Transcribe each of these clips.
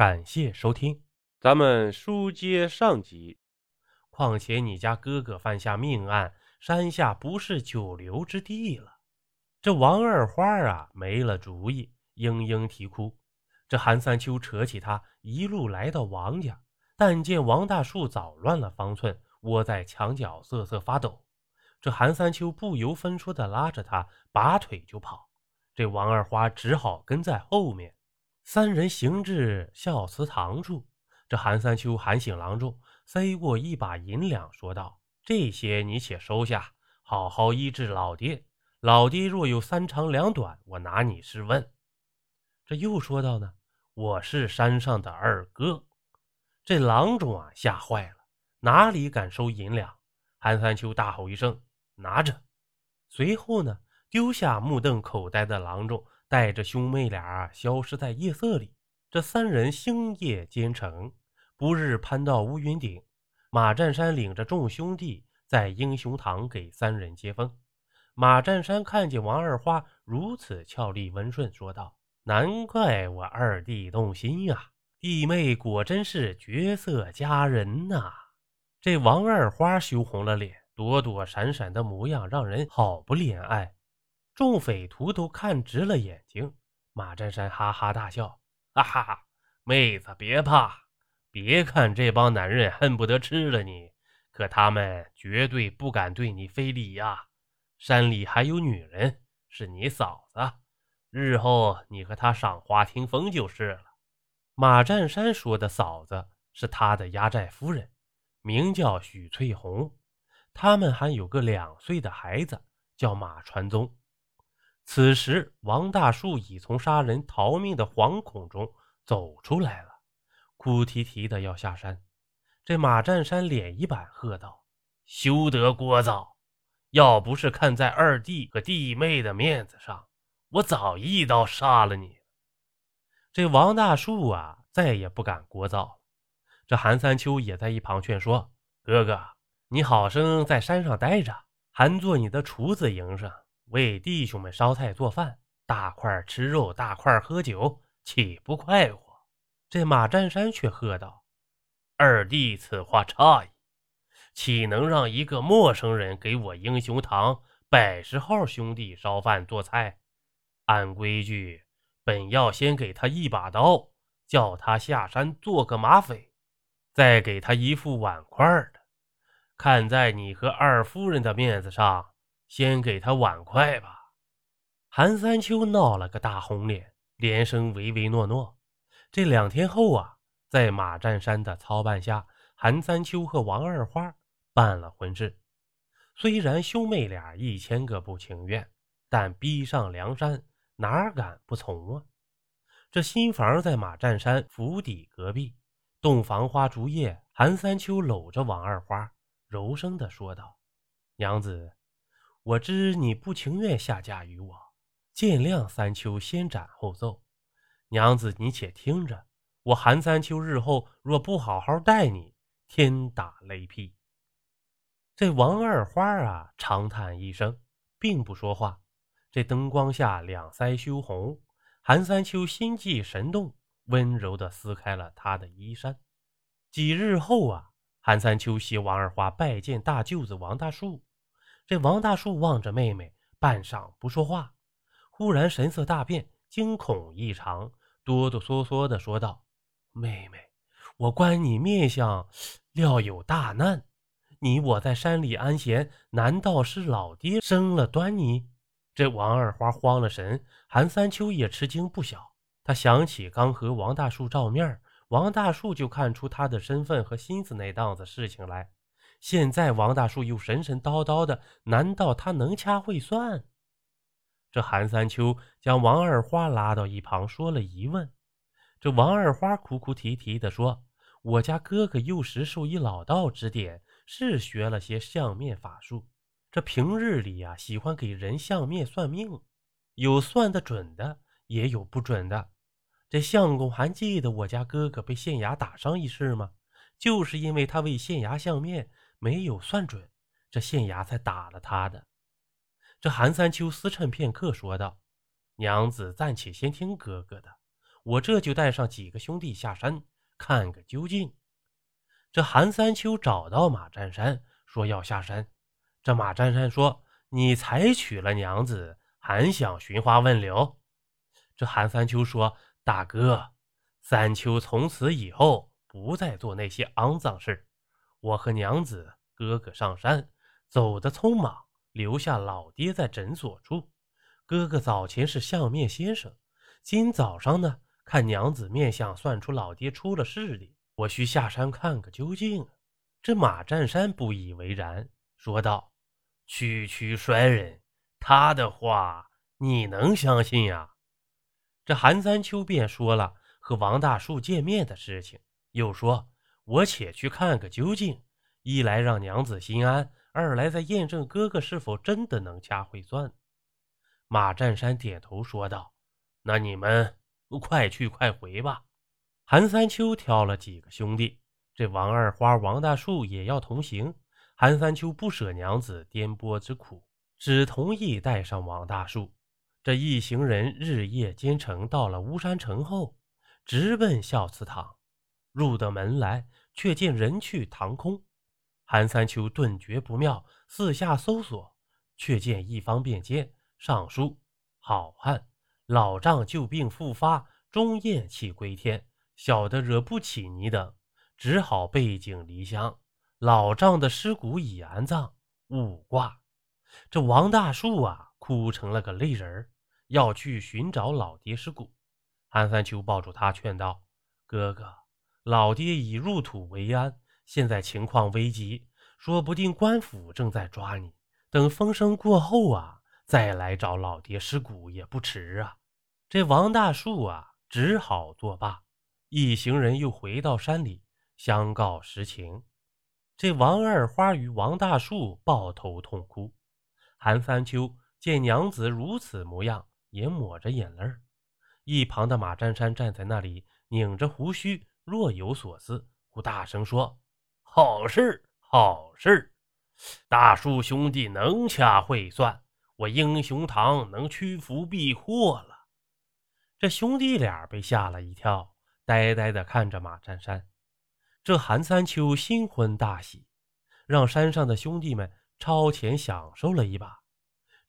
感谢收听，咱们书接上集。况且你家哥哥犯下命案，山下不是久留之地了。这王二花啊，没了主意，嘤嘤啼哭。这韩三秋扯起他，一路来到王家，但见王大树早乱了方寸，窝在墙角瑟瑟发抖。这韩三秋不由分说的拉着他，拔腿就跑。这王二花只好跟在后面。三人行至孝祠堂处，这韩三秋喊醒郎中。塞过一把银两，说道：“这些你且收下，好好医治老爹。老爹若有三长两短，我拿你试问。”这又说道：“呢，我是山上的二哥。”这郎中啊，吓坏了，哪里敢收银两？韩三秋大吼一声：“拿着！”随后呢，丢下目瞪口呆的郎中，带着兄妹俩消失在夜色里。这三人星夜兼程。不日攀到乌云顶，马占山领着众兄弟在英雄堂给三人接风。马占山看见王二花如此俏丽温顺，说道：“难怪我二弟动心呀，弟妹果真是绝色佳人呐！”这王二花羞红了脸，躲躲闪闪的模样让人好不怜爱。众匪徒都看直了眼睛。马占山哈哈大笑：“哈哈，妹子别怕。”别看这帮男人恨不得吃了你，可他们绝对不敢对你非礼呀！山里还有女人，是你嫂子，日后你和她赏花听风就是了。马占山说的嫂子是他的压寨夫人，名叫许翠红，他们还有个两岁的孩子，叫马传宗。此时，王大树已从杀人逃命的惶恐中走出来了。哭啼啼的要下山，这马占山脸一板，喝道：“休得聒噪！要不是看在二弟和弟妹的面子上，我早一刀杀了你。”这王大树啊，再也不敢聒噪了。这韩三秋也在一旁劝说：“哥哥，你好生在山上待着，还做你的厨子营生，为弟兄们烧菜做饭，大块吃肉，大块喝酒，岂不快活？”这马占山却喝道：“二弟，此话差矣，岂能让一个陌生人给我英雄堂百十号兄弟烧饭做菜？按规矩，本要先给他一把刀，叫他下山做个马匪，再给他一副碗筷的。看在你和二夫人的面子上，先给他碗筷吧。”韩三秋闹了个大红脸，连声唯唯诺诺。这两天后啊，在马占山的操办下，韩三秋和王二花办了婚事。虽然兄妹俩一千个不情愿，但逼上梁山，哪敢不从啊？这新房在马占山府邸隔壁，洞房花烛夜，韩三秋搂着王二花，柔声的说道：“娘子，我知你不情愿下嫁于我，见谅三秋先斩后奏。”娘子，你且听着，我韩三秋日后若不好好待你，天打雷劈。这王二花啊，长叹一声，并不说话。这灯光下，两腮羞红，韩三秋心悸神动，温柔地撕开了他的衣衫。几日后啊，韩三秋携王二花拜见大舅子王大树。这王大树望着妹妹，半晌不说话，忽然神色大变，惊恐异常。哆哆嗦嗦地说道：“妹妹，我观你面相，料有大难。你我在山里安闲，难道是老爹生了端倪？”这王二花慌了神，韩三秋也吃惊不小。他想起刚和王大树照面，王大树就看出他的身份和心思那档子事情来。现在王大叔又神神叨叨的，难道他能掐会算？这韩三秋将王二花拉到一旁，说了疑问。这王二花哭哭啼啼地说：“我家哥哥幼时受一老道指点，是学了些相面法术。这平日里呀，喜欢给人相面算命，有算得准的，也有不准的。这相公还记得我家哥哥被县衙打伤一事吗？就是因为他为县衙相面没有算准，这县衙才打了他的。”这韩三秋思忖片刻，说道：“娘子暂且先听哥哥的，我这就带上几个兄弟下山看个究竟。”这韩三秋找到马占山，说要下山。这马占山说：“你才娶了娘子，还想寻花问柳？”这韩三秋说：“大哥，三秋从此以后不再做那些肮脏事。我和娘子哥哥上山，走得匆忙，留下老爹在诊所处。哥哥早前是相面先生，今早上呢，看娘子面相，算出老爹出了事的，我需下山看个究竟。”这马占山不以为然，说道：“区区衰人，他的话你能相信呀？”这韩三秋便说了和王大树见面的事情，又说：“我且去看个究竟，一来让娘子心安，二来再验证哥哥是否真的能掐会算。”马占山点头说道：“那你们快去快回吧。”韩三秋挑了几个兄弟，这王二花、王大树也要同行。韩三秋不舍娘子颠簸之苦，只同意带上王大树。这一行人日夜兼程，到了巫山城后，直奔孝慈堂。入得门来，却见人去堂空。韩三秋顿觉不妙，四下搜索，却见一方便笺上书：“好汉老丈旧病复发，终咽气归天，小的惹不起你等，只好背井离乡。老丈的尸骨已安葬，勿挂。”这王大树啊！哭成了个泪人要去寻找老爹尸骨。韩三秋抱住他，劝道：“哥哥，老爹已入土为安，现在情况危急，说不定官府正在抓你。等风声过后啊，再来找老爹尸骨也不迟啊。”这王大树啊，只好作罢。一行人又回到山里，相告实情。这王二花与王大树抱头痛哭。韩三秋。见娘子如此模样，也抹着眼泪一旁的马占山站在那里，拧着胡须，若有所思，忽大声说：“好事，好事！大树兄弟能掐会算，我英雄堂能屈服避祸了。”这兄弟俩被吓了一跳，呆呆地看着马占山。这韩三秋新婚大喜，让山上的兄弟们超前享受了一把。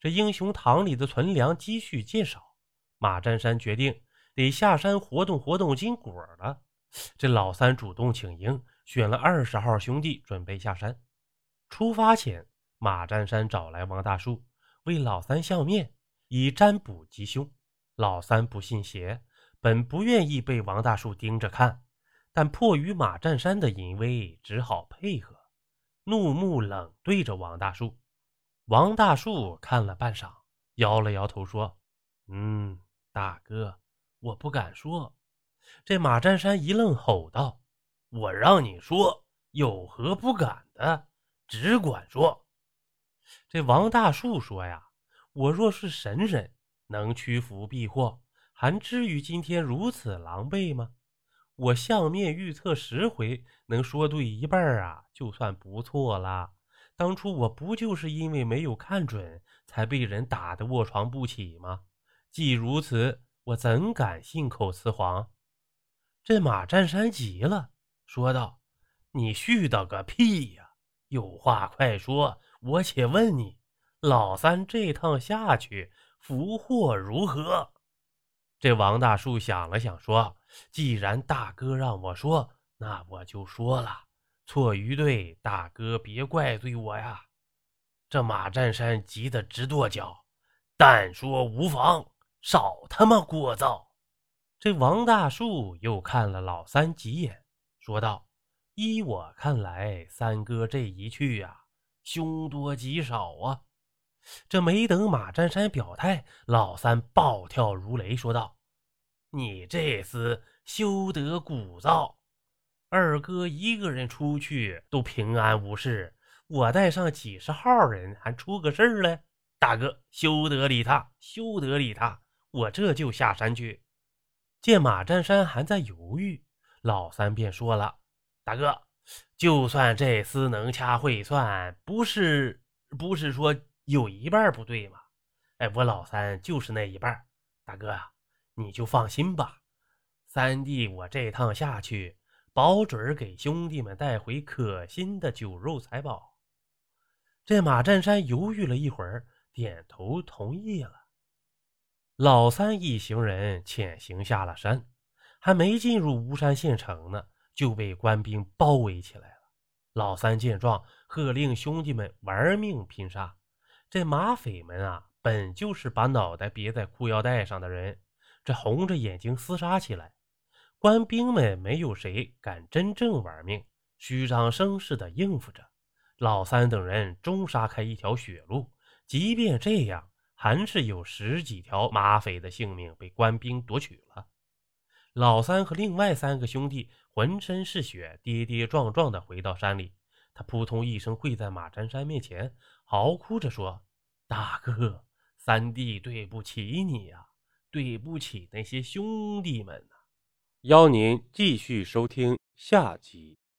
这英雄堂里的存粮积蓄渐少，马占山决定得下山活动活动筋骨了。这老三主动请缨，选了二十号兄弟准备下山。出发前，马占山找来王大树为老三相面，以占卜吉凶。老三不信邪，本不愿意被王大树盯着看，但迫于马占山的淫威，只好配合，怒目冷对着王大树。王大树看了半晌，摇了摇头说：“嗯，大哥，我不敢说。”这马占山一愣，吼道：“我让你说，有何不敢的？只管说。”这王大树说：“呀，我若是神人，能屈服避祸，还至于今天如此狼狈吗？我相面预测十回，能说对一半啊，就算不错了。”当初我不就是因为没有看准，才被人打得卧床不起吗？既如此，我怎敢信口雌黄？这马占山急了，说道：“你絮叨个屁呀！有话快说，我且问你，老三这趟下去，福祸如何？”这王大树想了想，说：“既然大哥让我说，那我就说了。”错于对，大哥别怪罪我呀！这马占山急得直跺脚，但说无妨，少他妈聒噪。这王大树又看了老三几眼，说道：“依我看来，三哥这一去呀，凶多吉少啊！”这没等马占山表态，老三暴跳如雷，说道：“你这厮休得鼓噪！”二哥一个人出去都平安无事，我带上几十号人还出个事儿了。大哥休得理他，休得理他，我这就下山去。见马占山还在犹豫，老三便说了：“大哥，就算这厮能掐会算，不是不是说有一半不对吗？哎，我老三就是那一半。大哥，你就放心吧。三弟，我这趟下去，保准给兄弟们带回可心的酒肉财宝。”这马占山犹豫了一会儿，点头同意了。老三一行人潜行下了山，还没进入巫山县城呢，就被官兵包围起来了。老三见状，喝令兄弟们玩命拼杀。这马匪们啊，本就是把脑袋别在裤腰带上的人，这红着眼睛厮杀起来。官兵们没有谁敢真正玩命，虚张声势的应付着。老三等人终杀开一条血路，即便这样，还是有十几条马匪的性命被官兵夺取了。老三和另外三个兄弟浑身是血，跌跌撞撞地回到山里。他扑通一声跪在马占山面前，嚎哭着说：“大哥，三弟对不起你呀，对不起那些兄弟们呐！”邀您继续收听下集。